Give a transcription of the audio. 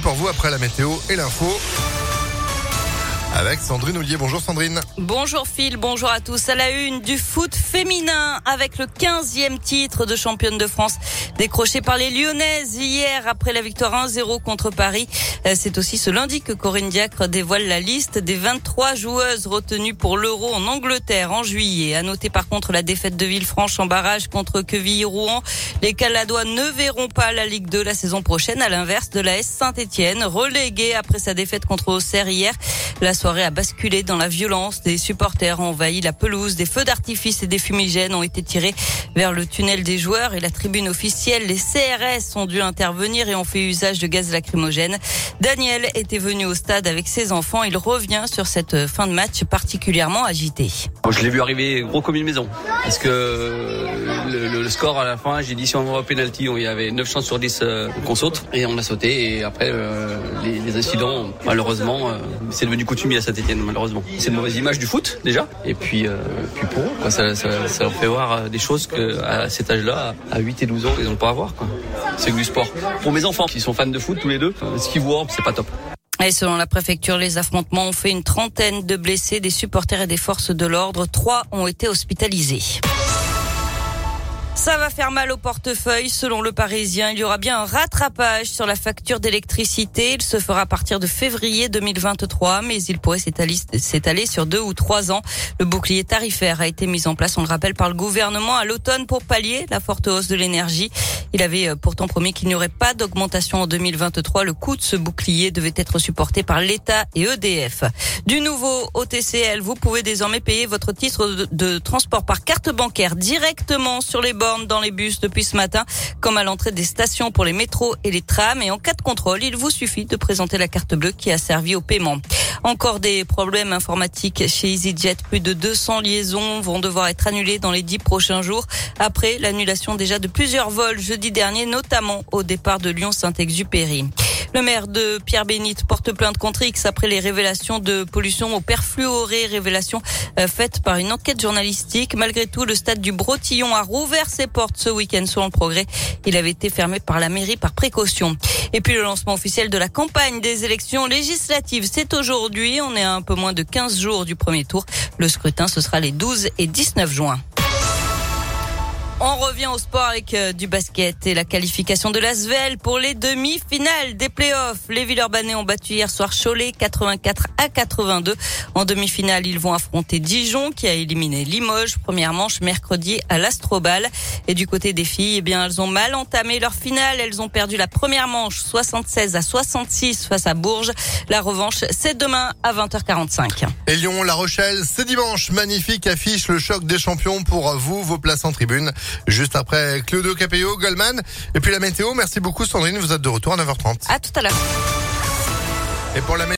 pour vous après la météo et l'info avec Sandrine Ollier. Bonjour Sandrine. Bonjour Phil, bonjour à tous. À la une du foot féminin avec le 15e titre de championne de France décroché par les Lyonnaises hier après la victoire 1-0 contre Paris. Euh, c'est aussi ce lundi que Corinne Diacre dévoile la liste des 23 joueuses retenues pour l'Euro en Angleterre en juillet. À noter par contre la défaite de Villefranche en barrage contre Quevilly-Rouen. Les Caladois ne verront pas la Ligue 2 la saison prochaine à l'inverse de la S Saint-Etienne reléguée après sa défaite contre Auxerre hier. A basculé dans la violence. Des supporters ont envahi la pelouse. Des feux d'artifice et des fumigènes ont été tirés vers le tunnel des joueurs et la tribune officielle. Les CRS ont dû intervenir et ont fait usage de gaz lacrymogène. Daniel était venu au stade avec ses enfants. Il revient sur cette fin de match particulièrement agitée. Je l'ai vu arriver gros comme une maison. Parce que le, score à la fin, j'ai dit si on va au penalty, il y avait 9 chances sur 10 euh, qu'on saute. Et on a sauté. Et après, euh, les, incidents, malheureusement, euh, c'est devenu coutumier à Saint-Etienne, malheureusement. C'est une mauvaise image du foot, déjà. Et puis, puis pour eux, ça, leur fait voir des choses qu'à cet âge-là, à 8 et 12 ans, ils n'ont pas à voir. C'est du sport. Pour mes enfants, qui sont fans de foot tous les deux, ce qu'ils voient, c'est pas top. Selon la préfecture, les affrontements ont fait une trentaine de blessés, des supporters et des forces de l'ordre. Trois ont été hospitalisés. Ça va faire mal au portefeuille. Selon le Parisien, il y aura bien un rattrapage sur la facture d'électricité. Il se fera à partir de février 2023, mais il pourrait s'étaler sur deux ou trois ans. Le bouclier tarifaire a été mis en place, on le rappelle, par le gouvernement à l'automne pour pallier la forte hausse de l'énergie. Il avait euh, pourtant promis qu'il n'y aurait pas d'augmentation en 2023. Le coût de ce bouclier devait être supporté par l'État et EDF. Du nouveau au TCL, vous pouvez désormais payer votre titre de, transport par carte bancaire directement sur les dans les bus depuis ce matin, comme à l'entrée des stations pour les métros et les trams. Et en cas de contrôle, il vous suffit de présenter la carte bleue qui a servi au paiement. Encore des problèmes informatiques chez EasyJet. Plus de 200 liaisons vont devoir être annulées dans les dix prochains jours après l'annulation déjà de plusieurs vols jeudi dernier, notamment au départ de Lyon-Saint-Exupéry. Le maire de Pierre-Bénite porte plainte contre X après les révélations de pollution au perfluoré, révélations euh, faites par une enquête journalistique. Malgré tout, le stade du Brotillon a rouvert ses portes ce week-end selon le progrès. Il avait été fermé par la mairie par précaution. Et puis le lancement officiel de la campagne des élections législatives, c'est aujourd'hui. On est à un peu moins de 15 jours du premier tour. Le scrutin, ce sera les 12 et 19 juin. On revient au sport avec euh, du basket et la qualification de l'Asvel pour les demi-finales des playoffs. Les Villeurbanais ont battu hier soir Cholet 84 à 82. En demi-finale, ils vont affronter Dijon qui a éliminé Limoges. Première manche mercredi à l'Astrobal. Et du côté des filles, eh bien, elles ont mal entamé leur finale. Elles ont perdu la première manche 76 à 66 face à Bourges. La revanche, c'est demain à 20h45. Et Lyon, La Rochelle, c'est dimanche. Magnifique affiche le choc des champions pour vous, vos places en tribune. Juste après Claudio Capello, Goldman. Et puis la météo, merci beaucoup Sandrine, vous êtes de retour à 9h30. À tout à l'heure. Et pour la